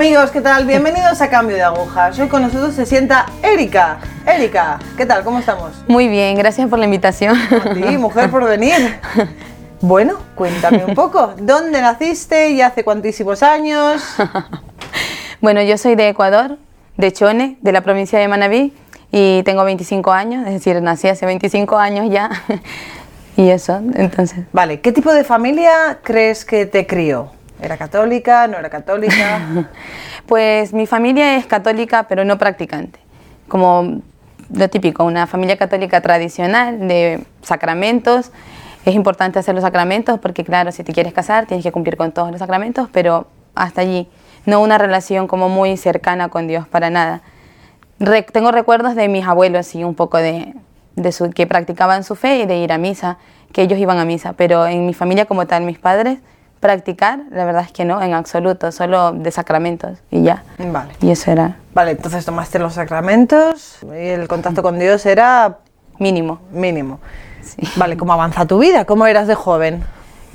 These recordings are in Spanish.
Amigos, ¿qué tal? Bienvenidos a Cambio de Agujas. Hoy con nosotros se sienta Erika. Erika, ¿qué tal? ¿Cómo estamos? Muy bien, gracias por la invitación. Sí, mujer por venir. Bueno, cuéntame un poco. ¿Dónde naciste y hace cuantísimos años? bueno, yo soy de Ecuador, de Chone, de la provincia de Manabí, y tengo 25 años, es decir, nací hace 25 años ya. y eso, entonces. Vale, ¿qué tipo de familia crees que te crió? ¿Era católica? ¿No era católica? pues mi familia es católica, pero no practicante. Como lo típico, una familia católica tradicional de sacramentos. Es importante hacer los sacramentos porque, claro, si te quieres casar tienes que cumplir con todos los sacramentos, pero hasta allí. No una relación como muy cercana con Dios, para nada. tengo recuerdos de mis abuelos y un poco de, de su, que practicaban su fe y de ir a misa, que ellos iban a misa, pero en mi familia como tal, mis padres practicar, la verdad es que no, en absoluto, solo de sacramentos y ya. Vale. Y eso era. Vale, entonces tomaste los sacramentos y el contacto con Dios era mínimo. Mínimo. Sí. Vale, ¿cómo avanza tu vida? ¿Cómo eras de joven?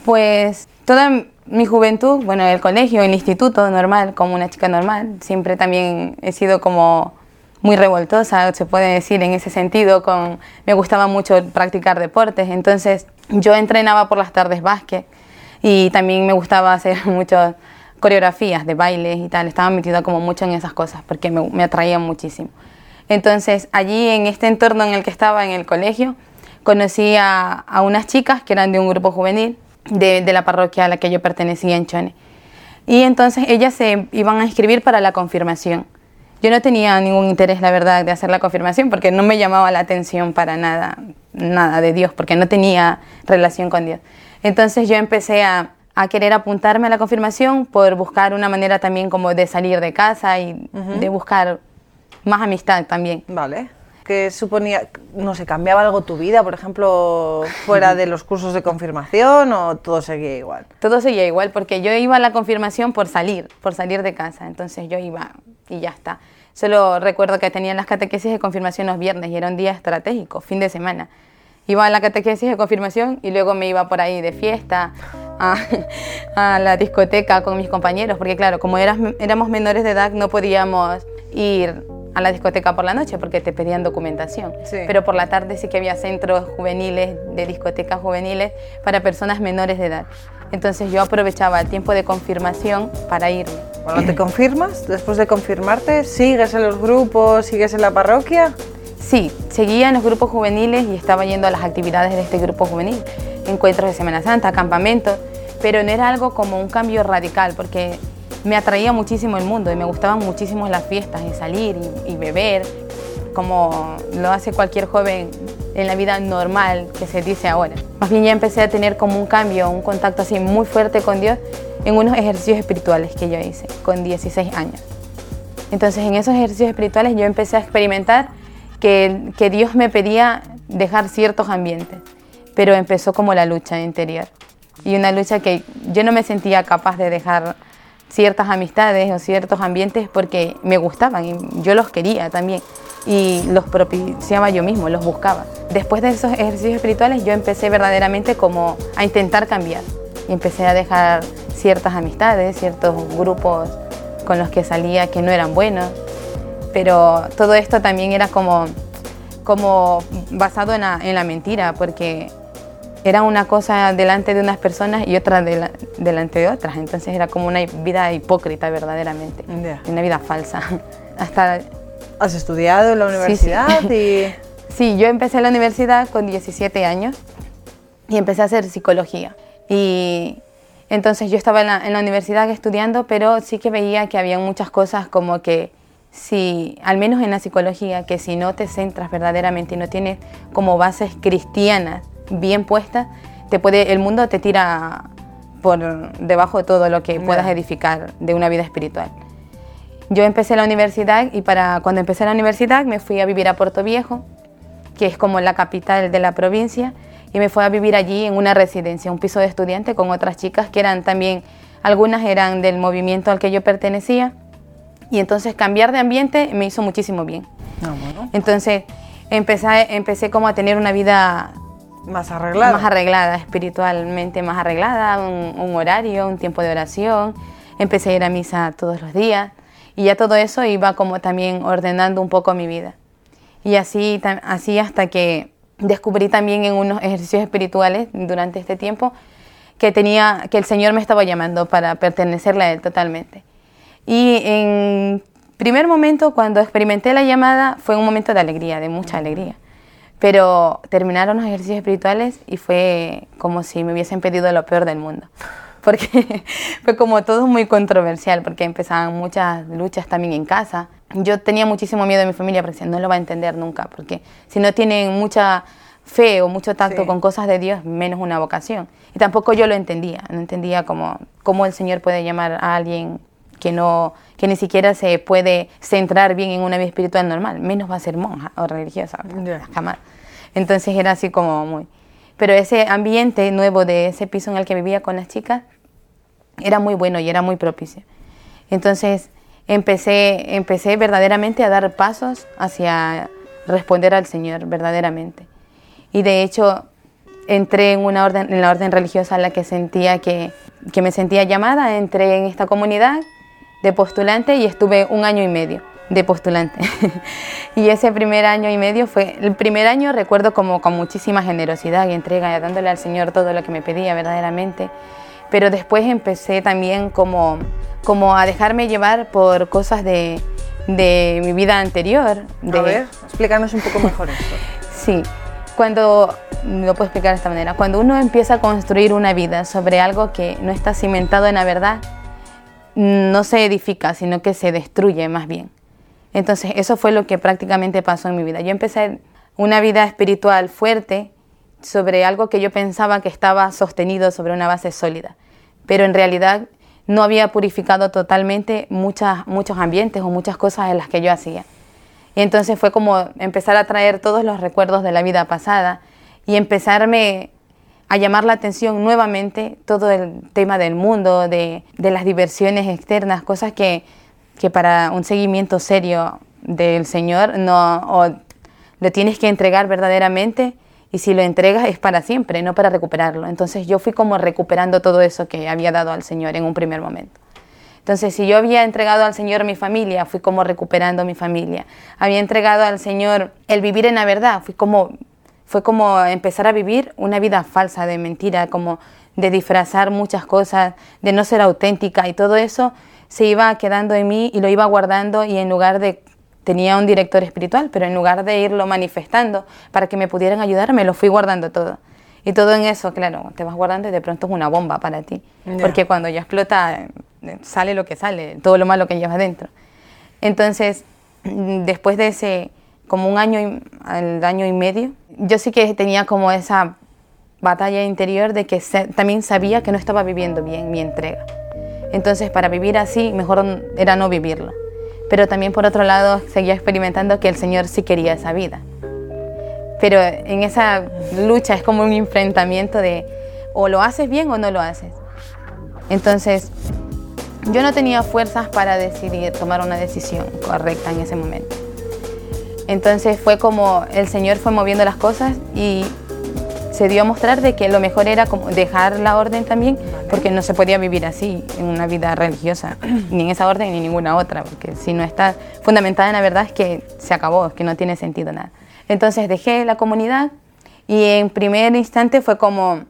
Pues toda mi juventud, bueno, en el colegio, en el instituto, normal, como una chica normal. Siempre también he sido como muy revoltosa, se puede decir en ese sentido, con, me gustaba mucho practicar deportes, entonces yo entrenaba por las tardes básquet y también me gustaba hacer muchas coreografías de bailes y tal, estaba metida como mucho en esas cosas porque me, me atraían muchísimo. Entonces allí en este entorno en el que estaba en el colegio, conocí a, unas chicas que eran de un grupo juvenil de, de, la parroquia a la que yo pertenecía en Chone. Y entonces ellas se iban a inscribir para la confirmación. Yo no tenía ningún interés, la verdad, de hacer la confirmación porque no me llamaba la atención para nada, nada de Dios, porque no tenía relación con Dios. Entonces yo empecé a, querer apuntarme a la confirmación por buscar una manera también como de salir de casa y de buscar más amistad también. Vale. ¿Qué suponía, no sé, cambiaba algo tu vida, por ejemplo, fuera de los cursos de confirmación o todo seguía igual? Todo seguía igual porque yo iba a la confirmación por salir, por salir de casa, entonces yo iba y ya está. Solo recuerdo que tenían las catequesis de confirmación los viernes y era un día estratégico, fin de semana iba a la catequesis de confirmación y luego me iba por ahí de fiesta a, la discoteca con mis compañeros, porque claro, como eras, éramos menores de edad no podíamos ir a la discoteca por la noche porque te pedían documentación. Pero por la tarde sí que había centros juveniles, de discotecas juveniles para personas menores de edad. Entonces yo aprovechaba el tiempo de confirmación para irme. Cuando te confirmas, después de confirmarte, ¿sigues en los grupos, sigues en la parroquia? Sí, seguía en los grupos juveniles y estaba yendo a las actividades de este grupo juvenil, encuentros de Semana Santa, campamentos, pero no era algo como un cambio radical porque me atraía muchísimo el mundo y me gustaban muchísimo las fiestas y salir y, beber, como lo hace cualquier joven en la vida normal que se dice ahora. Más bien ya empecé a tener como un cambio, un contacto así muy fuerte con Dios en unos ejercicios espirituales que yo hice con 16 años. Entonces en esos ejercicios espirituales yo empecé a experimentar que, Dios me pedía dejar ciertos ambientes, pero empezó como la lucha interior. Y una lucha que yo no me sentía capaz de dejar ciertas amistades o ciertos ambientes porque me gustaban y yo los quería también y los propiciaba yo mismo, los buscaba. Después de esos ejercicios espirituales yo empecé verdaderamente como a intentar cambiar y empecé a dejar ciertas amistades, ciertos grupos con los que salía que no eran buenos pero todo esto también era como, como basado en la, mentira, porque era una cosa delante de unas personas y otra delante de otras, entonces era como una vida hipócrita verdaderamente, una vida falsa. Hasta ¿Has estudiado en la universidad? Sí, Y... sí, yo empecé la universidad con 17 años y empecé a hacer psicología. Y entonces yo estaba en la, en la universidad estudiando, pero sí que veía que había muchas cosas como que si, al menos en la psicología, que si no te centras verdaderamente y no tienes como bases cristianas bien puestas, te puede, el mundo te tira por debajo de todo lo que puedas edificar de una vida espiritual. Yo empecé la universidad y para cuando empecé la universidad me fui a vivir a Puerto Viejo, que es como la capital de la provincia, y me fui a vivir allí en una residencia, un piso de estudiante con otras chicas que eran también, algunas eran del movimiento al que yo pertenecía y entonces cambiar de ambiente me hizo muchísimo bien. Ah, entonces empecé, empecé como a tener una vida más arreglada. Más arreglada, espiritualmente más arreglada, un, horario, un tiempo de oración. Empecé a ir a misa todos los días. Y ya todo eso iba como también ordenando un poco mi vida. Y así, así hasta que descubrí también en unos ejercicios espirituales durante este tiempo que tenía que el Señor me estaba llamando para pertenecerle a él totalmente. Y en primer momento cuando experimenté la llamada fue un momento de alegría, de mucha alegría. Pero terminaron los ejercicios espirituales y fue como si me hubiesen pedido lo peor del mundo. Porque fue como todo muy controversial, porque empezaban muchas luchas también en casa. Yo tenía muchísimo miedo de mi familia porque no lo va a entender nunca, porque si no tienen mucha fe o mucho tacto con cosas de Dios, menos una vocación. Y tampoco yo lo entendía, no entendía cómo, cómo el Señor puede llamar a alguien que no que ni siquiera se puede centrar bien en una vida espiritual normal, menos va a ser monja o religiosa, jamás. Entonces era así como muy... Pero ese ambiente nuevo de ese piso en el que vivía con las chicas era muy bueno y era muy propicio. Entonces empecé, empecé verdaderamente a dar pasos hacia responder al Señor, verdaderamente. Y de hecho entré en, una orden, en la orden religiosa en la que sentía que, que me sentía llamada, entré en esta comunidad de postulante y estuve un año y medio de postulante. y ese primer año y medio fue, el primer año recuerdo como con muchísima generosidad y entrega, dándole al Señor todo lo que me pedía verdaderamente. Pero después empecé también como, como a dejarme llevar por cosas de, de mi vida anterior. De... A ver, explícanos un poco mejor esto. sí, cuando, lo puedo explicar de esta manera, cuando uno empieza a construir una vida sobre algo que no está cimentado en la verdad, no se edifica, sino que se destruye más bien. Entonces eso fue lo que prácticamente pasó en mi vida. Yo empecé una vida espiritual fuerte sobre algo que yo pensaba que estaba sostenido sobre una base sólida, pero en realidad no había purificado totalmente muchas, muchos ambientes o muchas cosas en las que yo hacía. Y entonces fue como empezar a traer todos los recuerdos de la vida pasada y empezarme a llamar la atención nuevamente todo el tema del mundo, de, las diversiones externas, cosas que, que, para un seguimiento serio del Señor no o lo tienes que entregar verdaderamente y si lo entregas es para siempre, no para recuperarlo. Entonces yo fui como recuperando todo eso que había dado al Señor en un primer momento. Entonces, si yo había entregado al Señor mi familia, fui como recuperando mi familia. Había entregado al Señor el vivir en la verdad, fui como fue como empezar a vivir una vida falsa, de mentira, como de disfrazar muchas cosas, de no ser auténtica y todo eso se iba quedando en mí y lo iba guardando y en lugar de tenía un director espiritual, pero en lugar de irlo manifestando para que me pudieran ayudar, me lo fui guardando todo. Y todo en eso, claro, te vas guardando y de pronto es una bomba para ti. Porque cuando ya explota, sale lo que sale, todo lo malo que llevas dentro. Entonces, después de ese, como un año, al año y medio, yo sí que tenía como esa batalla interior de que también sabía que no estaba viviendo bien mi entrega. Entonces, para vivir así, mejor era no vivirlo. Pero también, por otro lado, seguía experimentando que el Señor sí quería esa vida. Pero en esa lucha es como un enfrentamiento de o lo haces bien o no lo haces. Entonces, yo no tenía fuerzas para decidir tomar una decisión correcta en ese momento. Entonces fue como el Señor fue moviendo las cosas y se dio a mostrar de que lo mejor era como dejar la orden también, porque no se podía vivir así en una vida religiosa, ni en esa orden ni en ninguna otra, porque si no está fundamentada en la verdad es que se acabó, es que no tiene sentido nada. Entonces dejé la comunidad y en primer instante fue como,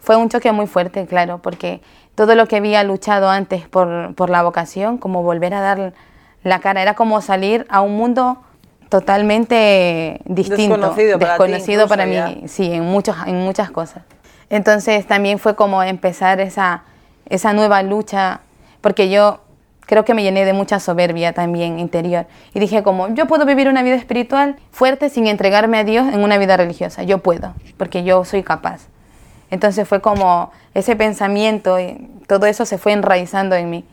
fue un choque muy fuerte, claro, porque todo lo que había luchado antes por, por la vocación, como volver a dar la cara, era como salir a un mundo totalmente distinto, desconocido para, mí, sí, en, muchos, en muchas cosas. Entonces también fue como empezar esa, esa nueva lucha, porque yo creo que me llené de mucha soberbia también interior. Y dije como, yo puedo vivir una vida espiritual fuerte sin entregarme a Dios en una vida religiosa, yo puedo, porque yo soy capaz. Entonces fue como ese pensamiento, y todo eso se fue enraizando en mí.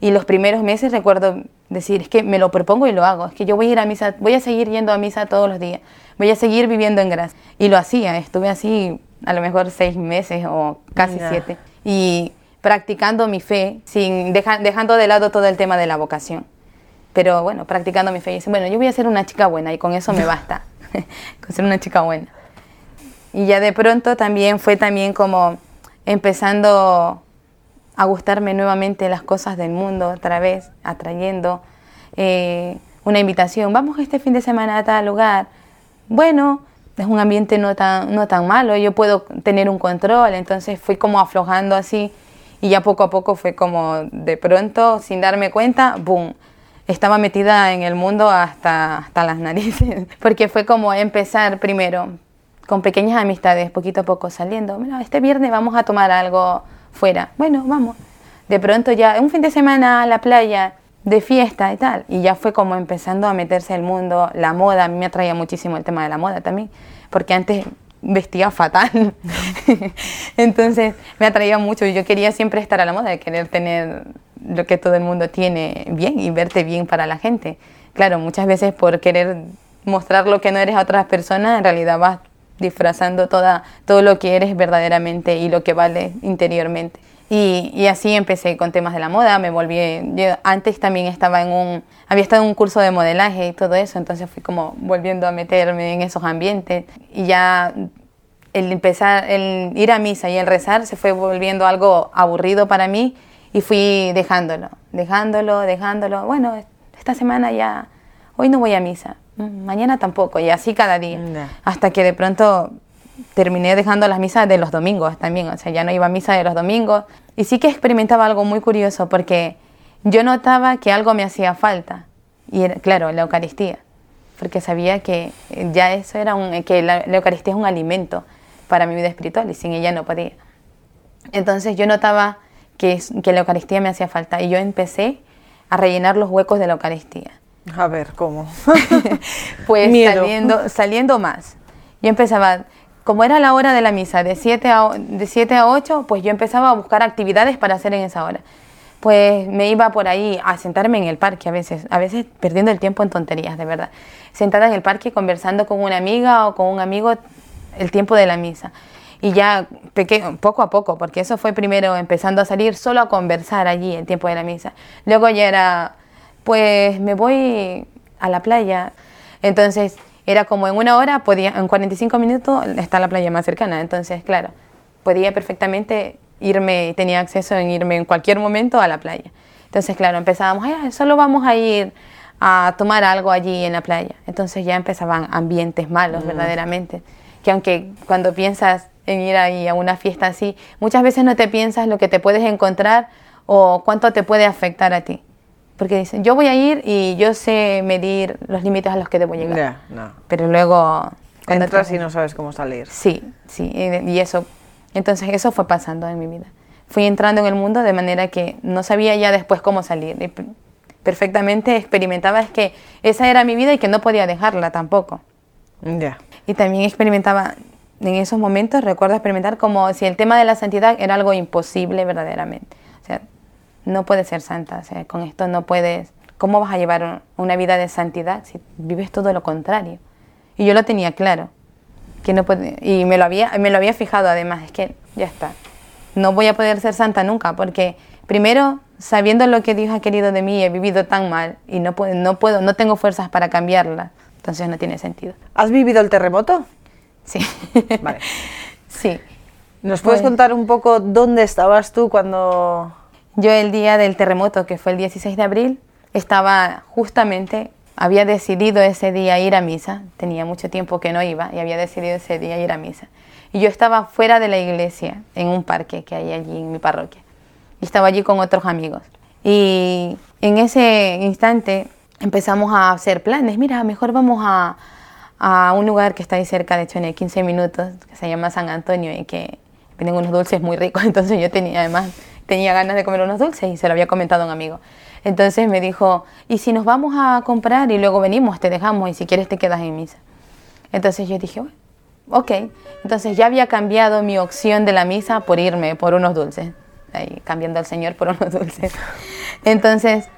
Y los primeros meses recuerdo decir, es que me lo propongo y lo hago, es que yo voy a ir a misa, voy a seguir yendo a misa todos los días, voy a seguir viviendo en gracia. Y lo hacía, estuve así a lo mejor seis meses o casi siete. Y practicando mi fe, sin dejando de lado todo el tema de la vocación. Pero bueno, practicando mi fe. Y bueno, yo voy a ser una chica buena y con eso me basta, con ser una chica buena. Y ya de pronto también fue también como empezando a gustarme nuevamente las cosas del mundo otra vez, atrayendo eh, una invitación, vamos este fin de semana a tal lugar. Bueno, es un ambiente no tan, no tan malo, yo puedo tener un control, entonces fui como aflojando así y ya poco a poco fue como de pronto, sin darme cuenta, ¡boom! Estaba metida en el mundo hasta, hasta las narices, porque fue como empezar primero con pequeñas amistades, poquito a poco saliendo, este viernes vamos a tomar algo fuera, bueno, vamos. De pronto ya un fin de semana a la playa, de fiesta y tal. Y ya fue como empezando a meterse el mundo, la moda, a mí me atraía muchísimo el tema de la moda también, porque antes vestía fatal. Entonces me atraía mucho yo quería siempre estar a la moda, querer tener lo que todo el mundo tiene bien y verte bien para la gente. Claro, muchas veces por querer mostrar lo que no eres a otras personas, en realidad vas disfrazando toda, todo lo que eres verdaderamente y lo que vale interiormente. Y, así empecé con temas de la moda, me volví, antes también estaba en un, había estado en un curso de modelaje y todo eso, entonces fui como volviendo a meterme en esos ambientes y ya el empezar, el ir a misa y el rezar se fue volviendo algo aburrido para mí y fui dejándolo, dejándolo, dejándolo. Bueno, esta semana ya, hoy no voy a misa, mañana tampoco, y así cada día, hasta que de pronto terminé dejando las misas de los domingos también, o sea, ya no iba a misa de los domingos. Y sí que experimentaba algo muy curioso porque yo notaba que algo me hacía falta, y era, claro, la Eucaristía, porque sabía que ya eso era un, que la, Eucaristía es un alimento para mi vida espiritual y sin ella no podía. Entonces yo notaba que, que la Eucaristía me hacía falta y yo empecé a rellenar los huecos de la Eucaristía. A ver, ¿cómo? pues saliendo, saliendo más. Yo empezaba, como era la hora de la misa, de 7 a, de a 8, pues yo empezaba a buscar actividades para hacer en esa hora. Pues me iba por ahí a sentarme en el parque a veces, a veces perdiendo el tiempo en tonterías, de verdad. Sentada en el parque conversando con una amiga o con un amigo el tiempo de la misa. Y ya poco a poco, porque eso fue primero empezando a salir solo a conversar allí el tiempo de la misa. Luego ya era, pues me voy a la playa. Entonces era como en una hora, podía, en 45 minutos está la playa más cercana. Entonces, claro, podía perfectamente irme, tenía acceso en irme en cualquier momento a la playa. Entonces, claro, empezábamos, solo vamos a ir a tomar algo allí en la playa. Entonces ya empezaban ambientes malos, mm. verdaderamente. Que aunque cuando piensas en ir ahí a una fiesta así, muchas veces no te piensas lo que te puedes encontrar o cuánto te puede afectar a ti. Porque dicen, yo voy a ir y yo sé medir los límites a los que debo llegar. no. Pero luego... Cuando Entras y no sabes cómo salir. Sí, sí, y eso. Entonces eso fue pasando en mi vida. Fui entrando en el mundo de manera que no sabía ya después cómo salir. Y perfectamente experimentaba es que esa era mi vida y que no podía dejarla tampoco. Ya. Y también experimentaba, en esos momentos recuerdo experimentar como si el tema de la santidad era algo imposible verdaderamente. No puedes ser santa, o sea, con esto no puedes, ¿cómo vas a llevar una vida de santidad si vives todo lo contrario? Y yo lo tenía claro, que no puede, y me lo había, me lo había fijado además, es que ya está, no voy a poder ser santa nunca, porque primero, sabiendo lo que Dios ha querido de mí, he vivido tan mal y no puedo, no puedo, no tengo fuerzas para cambiarla, entonces no tiene sentido. ¿Has vivido el terremoto? Sí. Vale. sí. ¿Nos puedes pues contar un poco dónde estabas tú cuando yo el día del terremoto, que fue el 16 de abril, estaba justamente, había decidido ese día ir a misa, tenía mucho tiempo que no iba y había decidido ese día ir a misa. Y yo estaba fuera de la iglesia, en un parque que hay allí en mi parroquia. Y estaba allí con otros amigos. Y en ese instante empezamos a hacer planes. Mira, mejor vamos a, a un lugar que está ahí cerca, de hecho, en 15 minutos, que se llama San Antonio y que venden unos dulces muy ricos. Entonces yo tenía además tenía ganas de comer unos dulces y se lo había comentado a un amigo. Entonces me dijo, ¿y si nos vamos a comprar y luego venimos, te dejamos y si quieres te quedas en misa? Entonces yo dije, ok. Entonces ya había cambiado mi opción de la misa por irme por unos dulces. Ahí, cambiando al Señor por unos dulces. Entonces,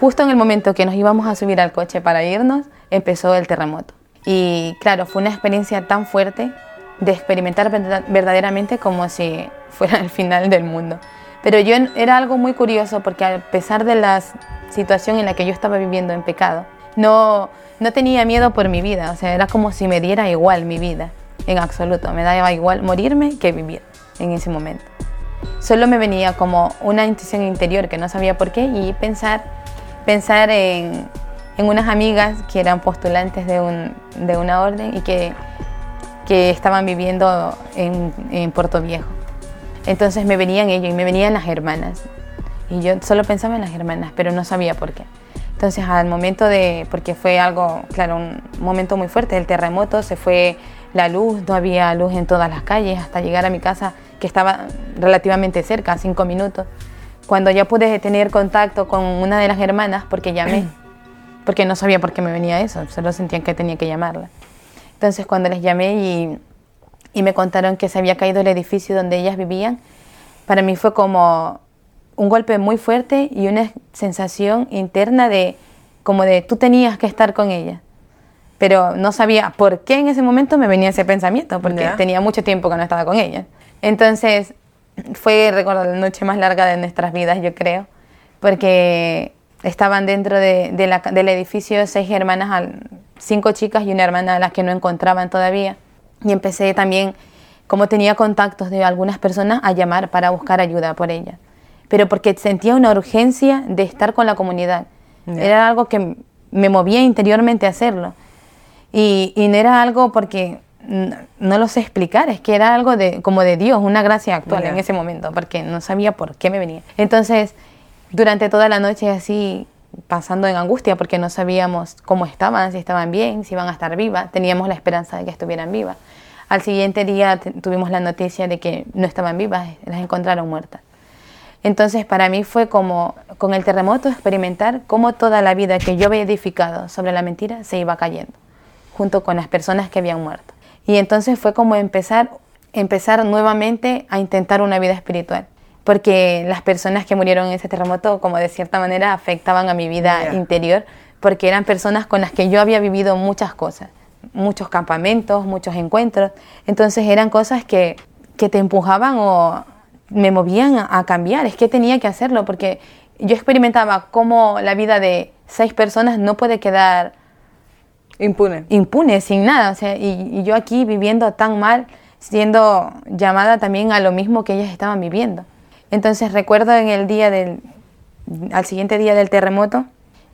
justo en el momento que nos íbamos a subir al coche para irnos, empezó el terremoto. Y claro, fue una experiencia tan fuerte de experimentar verdaderamente como si fuera el final del mundo. Pero yo era algo muy curioso porque a pesar de la situación en la que yo estaba viviendo en pecado, no, no tenía miedo por mi vida, o sea, era como si me diera igual mi vida, en absoluto, me daba igual morirme que vivir en ese momento. Solo me venía como una intuición interior que no sabía por qué y pensar pensar en, en unas amigas que eran postulantes de, un, de una orden y que, que estaban viviendo en, en Puerto Viejo. Entonces me venían ellos y me venían las hermanas. Y yo solo pensaba en las hermanas, pero no sabía por qué. Entonces al momento de, porque fue algo, claro, un momento muy fuerte, el terremoto, se fue la luz, no había luz en todas las calles, hasta llegar a mi casa, que estaba relativamente cerca, cinco minutos. Cuando ya pude tener contacto con una de las hermanas, porque llamé, porque no sabía por qué me venía eso, solo sentía que tenía que llamarla. Entonces cuando les llamé y, y me contaron que se había caído el edificio donde ellas vivían, para mí fue como un golpe muy fuerte y una sensación interna de como de tú tenías que estar con ella pero no sabía por qué en ese momento me venía ese pensamiento, porque tenía mucho tiempo que no estaba con ella. Entonces, fue, recuerdo, la noche más larga de nuestras vidas, yo creo, porque estaban dentro de, la, del edificio seis hermanas, cinco chicas y una hermana a las que no encontraban todavía. Y empecé también, como tenía contactos de algunas personas, a llamar para buscar ayuda por ella. Pero porque sentía una urgencia de estar con la comunidad. Era algo que me movía interiormente a hacerlo. Y, no era algo porque no lo sé explicar, es que era algo de, como de Dios, una gracia actual en ese momento, porque no sabía por qué me venía. Entonces, durante toda la noche así, pasando en angustia, porque no sabíamos cómo estaban, si estaban bien, si iban a estar vivas, teníamos la esperanza de que estuvieran vivas. Al siguiente día tuvimos la noticia de que no estaban vivas, las encontraron muertas. Entonces para mí fue como con el terremoto experimentar cómo toda la vida que yo había edificado sobre la mentira se iba cayendo junto con las personas que habían muerto. Y entonces fue como empezar, empezar nuevamente a intentar una vida espiritual, porque las personas que murieron en ese terremoto, como de cierta manera, afectaban a mi vida interior, porque eran personas con las que yo había vivido muchas cosas, muchos campamentos, muchos encuentros, entonces eran cosas que, que te empujaban o me movían a, a cambiar, es que tenía que hacerlo, porque yo experimentaba cómo la vida de seis personas no puede quedar Impune. Impune, sin nada. O sea, y, yo aquí viviendo tan mal, siendo llamada también a lo mismo que ellas estaban viviendo. Entonces recuerdo en el día del, al siguiente día del terremoto,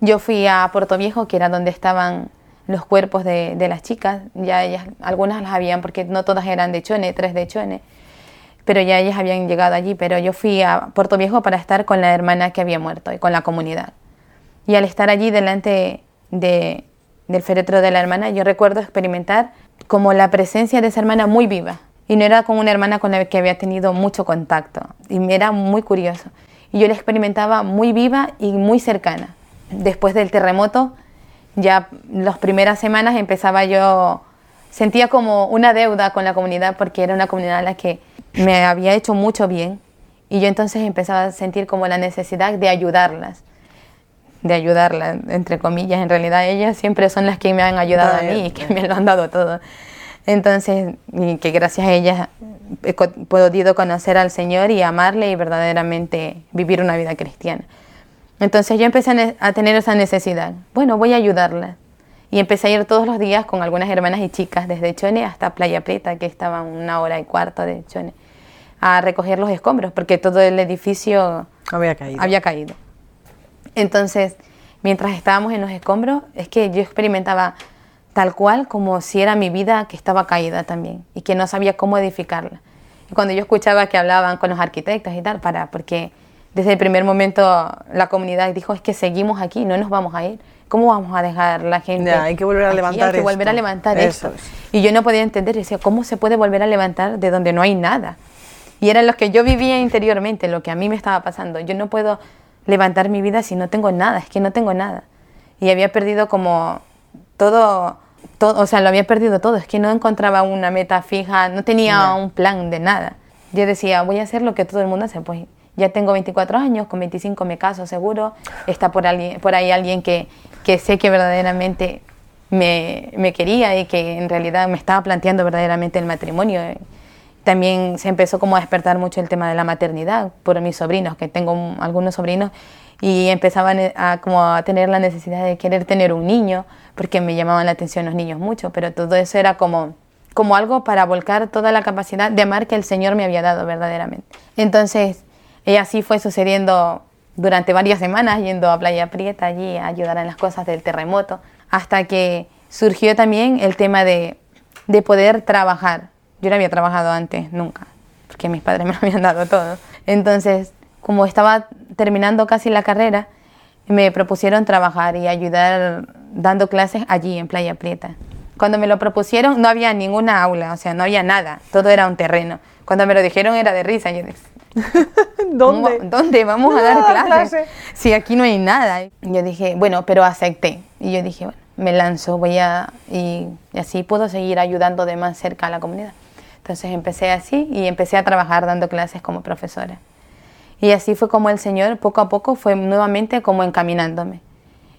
yo fui a Puerto Viejo, que era donde estaban los cuerpos de, las chicas. Ya ellas, algunas las habían, porque no todas eran de Chone, tres de Chone, pero ya ellas habían llegado allí. Pero yo fui a Puerto Viejo para estar con la hermana que había muerto y con la comunidad. Y al estar allí delante de, del féretro de la hermana, yo recuerdo experimentar como la presencia de esa hermana muy viva. Y no era como una hermana con la que había tenido mucho contacto. Y me era muy curioso. Y yo la experimentaba muy viva y muy cercana. Después del terremoto, ya las primeras semanas empezaba yo, sentía como una deuda con la comunidad porque era una comunidad a la que me había hecho mucho bien. Y yo entonces empezaba a sentir como la necesidad de ayudarlas de ayudarla, entre comillas. En realidad ellas siempre son las que me han ayudado a mí y que me lo han dado todo. Entonces, que gracias a ellas he podido conocer al Señor y amarle y verdaderamente vivir una vida cristiana. Entonces yo empecé a tener esa necesidad. Bueno, voy a ayudarla. Y empecé a ir todos los días con algunas hermanas y chicas, desde Chone hasta Playa Preta, que estaba una hora y cuarto de Chone, a recoger los escombros, porque todo el edificio había caído. Había caído. Entonces, mientras estábamos en los escombros, es que yo experimentaba tal cual como si era mi vida que estaba caída también y que no sabía cómo edificarla. Y cuando yo escuchaba que hablaban con los arquitectos y tal, para, porque desde el primer momento la comunidad dijo, es que seguimos aquí, no nos vamos a ir. ¿Cómo vamos a dejar la gente? hay que volver a levantar Hay que volver a levantar eso. Y yo no podía entender, decía, ¿cómo se puede volver a levantar de donde no hay nada? Y era lo que yo vivía interiormente, lo que a mí me estaba pasando. Yo no puedo levantar mi vida si no tengo nada, es que no tengo nada. Y había perdido como todo, todo o sea, lo había perdido todo, es que no encontraba una meta fija, no tenía un plan de nada. Yo decía, voy a hacer lo que todo el mundo hace, pues ya tengo 24 años, con 25 me caso seguro, está por, alguien, por ahí alguien que, que sé que verdaderamente me, me, quería y que en realidad me estaba planteando verdaderamente el matrimonio también se empezó como a despertar mucho el tema de la maternidad por mis sobrinos, que tengo algunos sobrinos y empezaban a, como a tener la necesidad de querer tener un niño, porque me llamaban la atención los niños mucho, pero todo eso era como, como algo para volcar toda la capacidad de amar que el Señor me había dado verdaderamente. Entonces, y así fue sucediendo durante varias semanas yendo a Playa Prieta allí a ayudar en las cosas del terremoto, hasta que surgió también el tema de, de poder trabajar. Yo no había trabajado antes, nunca, porque mis padres me lo habían dado todo. Entonces, como estaba terminando casi la carrera, me propusieron trabajar y ayudar dando clases allí en Playa Prieta. Cuando me lo propusieron no había ninguna aula, o sea, no había nada, todo era un terreno. Cuando me lo dijeron era de risa, yo dije, ¿Dónde? ¿Dónde vamos a dar clases? clase. Si aquí no hay nada. Yo dije, bueno, pero acepté. Y yo dije, bueno, me lanzo, voy a... Y, y así puedo seguir ayudando de más cerca a la comunidad. Entonces empecé así y empecé a trabajar dando clases como profesora. Y así fue como el Señor poco a poco fue nuevamente como encaminándome.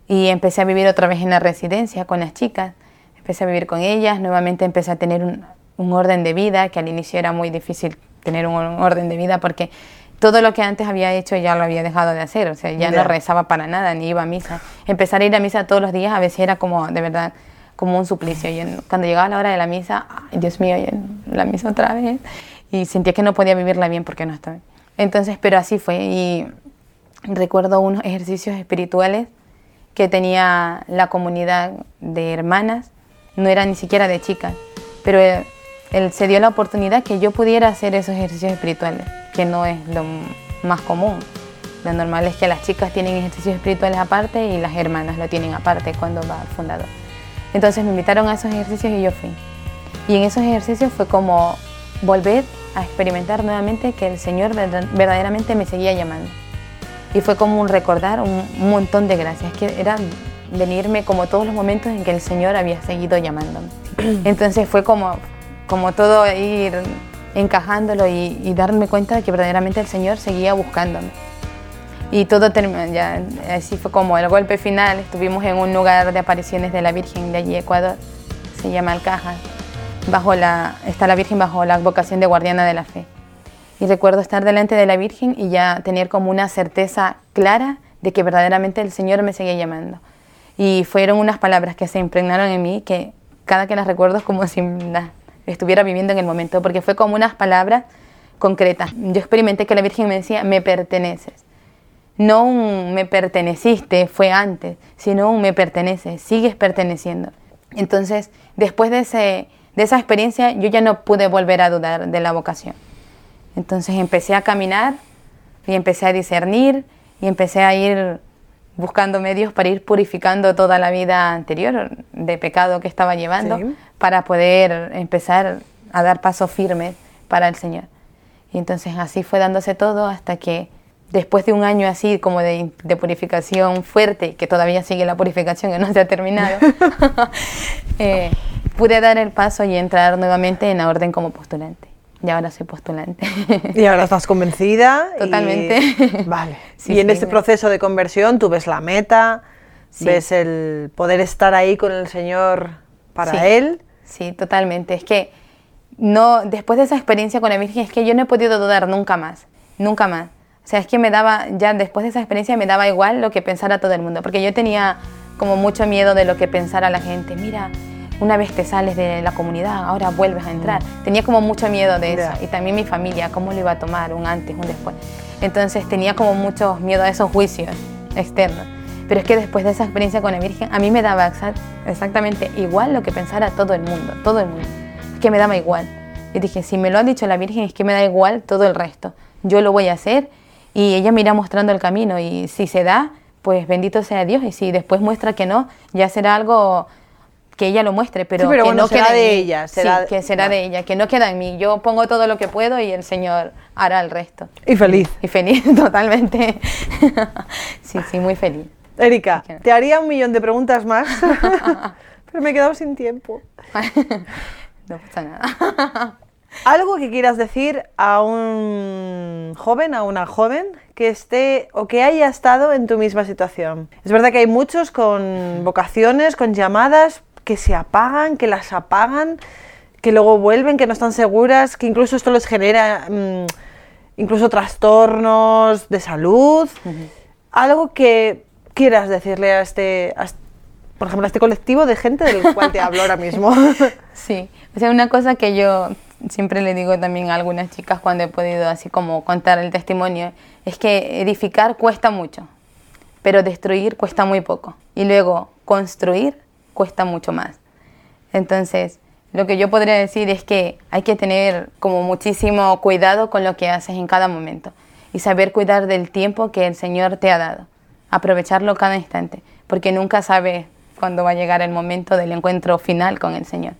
Y empecé a vivir otra vez en la residencia con las chicas. Empecé a vivir con ellas, nuevamente empecé a tener un, un orden de vida, que al inicio era muy difícil tener un orden de vida porque todo lo que antes había hecho ya lo había dejado de hacer, o sea, ya Ya. no rezaba para nada, ni iba a misa. Empezar a ir a misa todos los días a veces era como, de verdad, como un suplicio. Yo, cuando llegaba la hora de la misa, Dios mío, ya la misa otra vez, y sentía que no podía vivirla bien porque no estaba. Entonces, pero así fue, y recuerdo unos ejercicios espirituales que tenía la comunidad de hermanas, no era ni siquiera de chicas, pero él, se dio la oportunidad que yo pudiera hacer esos ejercicios espirituales, que no es lo más común. Lo normal es que las chicas tienen ejercicios espirituales aparte y las hermanas lo tienen aparte cuando va al fundador. Entonces me invitaron a esos ejercicios y yo fui. Y en esos ejercicios fue como volver a experimentar nuevamente que el Señor verdad- verdaderamente me seguía llamando. Y fue como un recordar un, un montón de gracias, que era venirme como todos los momentos en que el Señor había seguido llamándome. Entonces fue como, como todo ir encajándolo y, y darme cuenta de que verdaderamente el Señor seguía buscándome. Y todo terminó, ya, así fue como el golpe final. Estuvimos en un lugar de apariciones de la Virgen de allí, Ecuador, se llama Alcajas. Bajo la, está la Virgen bajo la vocación de guardiana de la fe. Y recuerdo estar delante de la Virgen y ya tener como una certeza clara de que verdaderamente el Señor me seguía llamando. Y fueron unas palabras que se impregnaron en mí que cada que las recuerdo es como si las estuviera viviendo en el momento, porque fue como unas palabras concretas. Yo experimenté que la Virgen me decía, me perteneces. No un me perteneciste, fue antes, sino un me perteneces, sigues perteneciendo. Entonces, después de, ese, de esa experiencia, yo ya no pude volver a dudar de la vocación. Entonces empecé a caminar y empecé a discernir y empecé a ir buscando medios para ir purificando toda la vida anterior de pecado que estaba llevando Sí. para poder empezar a dar pasos firmes para el Señor. Y entonces así fue dándose todo hasta que después de un año así como de, de purificación fuerte, que todavía sigue la purificación que no se ha terminado, eh, pude dar el paso y entrar nuevamente en la orden como postulante. Y ahora soy postulante. Y ahora estás convencida. y- Totalmente. Vale. Sí, y en sí, este me- proceso de conversión tú ves la meta, Sí. ves el poder estar ahí con el Señor para. Él. Sí, totalmente. Es que no, después de esa experiencia con la Virgen, es que yo no he podido dudar nunca más, nunca más. O sea, es que me daba, ya después de esa experiencia me daba igual lo que pensara todo el mundo, porque yo tenía como mucho miedo de lo que pensara la gente. Mira, una vez te sales de la comunidad, ahora vuelves a entrar. Tenía como mucho miedo de eso. Y también mi familia, cómo lo iba a tomar, un antes, un después. Entonces tenía como mucho miedo a esos juicios externos. Pero es que después de esa experiencia con la Virgen, a mí me daba exa- exactamente igual lo que pensara todo el mundo, todo el mundo. Es que me daba igual. Y dije, si me lo ha dicho la Virgen, es que me da igual todo el resto. Yo lo voy a hacer y ella me irá mostrando el camino. Y si se da, pues bendito sea Dios. Y si después muestra que no, ya será algo que ella lo muestre, pero, Sí, pero que bueno, no será queda de ella, Sí, será- que será vale. de ella, que no queda en mí. Yo pongo todo lo que puedo y el Señor hará el resto. Y feliz. Y feliz, totalmente. sí, sí, muy feliz. Erika, te haría un millón de preguntas más, pero me he quedado sin tiempo. no pasa nada. Algo que quieras decir a un joven, a una joven que esté o que haya estado en tu misma situación. Es verdad que hay muchos con vocaciones, con llamadas que se apagan, que las apagan, que luego vuelven, que no están seguras, que incluso esto les genera mm, incluso trastornos de salud. Algo que quieras decirle a este, a por ejemplo, a este colectivo de gente del cual te hablo ahora mismo. Sí, o sea, una cosa que yo siempre le digo también a algunas chicas cuando he podido así como contar el testimonio, es que edificar cuesta mucho, pero destruir cuesta muy poco. Y luego construir cuesta mucho más. Entonces, lo que yo podría decir es que hay que tener como muchísimo cuidado con lo que haces en cada momento y saber cuidar del tiempo que el Señor te ha dado. Aprovecharlo cada instante, porque nunca sabes cuándo va a llegar el momento del encuentro final con el Señor.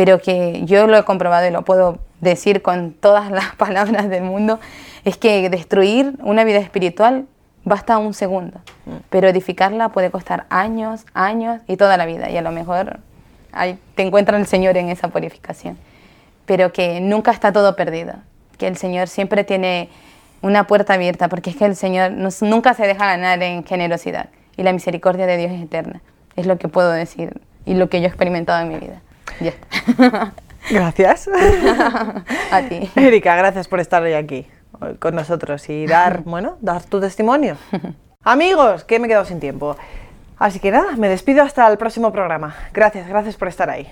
Pero que yo lo he comprobado y lo puedo decir con todas las palabras del mundo, es que destruir una vida espiritual basta un segundo, mm. pero edificarla puede costar años, años y toda la vida. Y a lo mejor ahí te encuentra el Señor en esa purificación. Pero que nunca está todo perdido, que el Señor siempre tiene una puerta abierta, porque es que el Señor nunca se deja ganar en generosidad y la misericordia de Dios es eterna. Es lo que puedo decir y lo que yo he experimentado en mi vida. Gracias. a ti. Erika, gracias por estar hoy aquí con nosotros y dar, bueno, dar tu testimonio. Amigos, que me he quedado sin tiempo. Así que nada, me despido hasta el próximo programa. Gracias, gracias por estar ahí.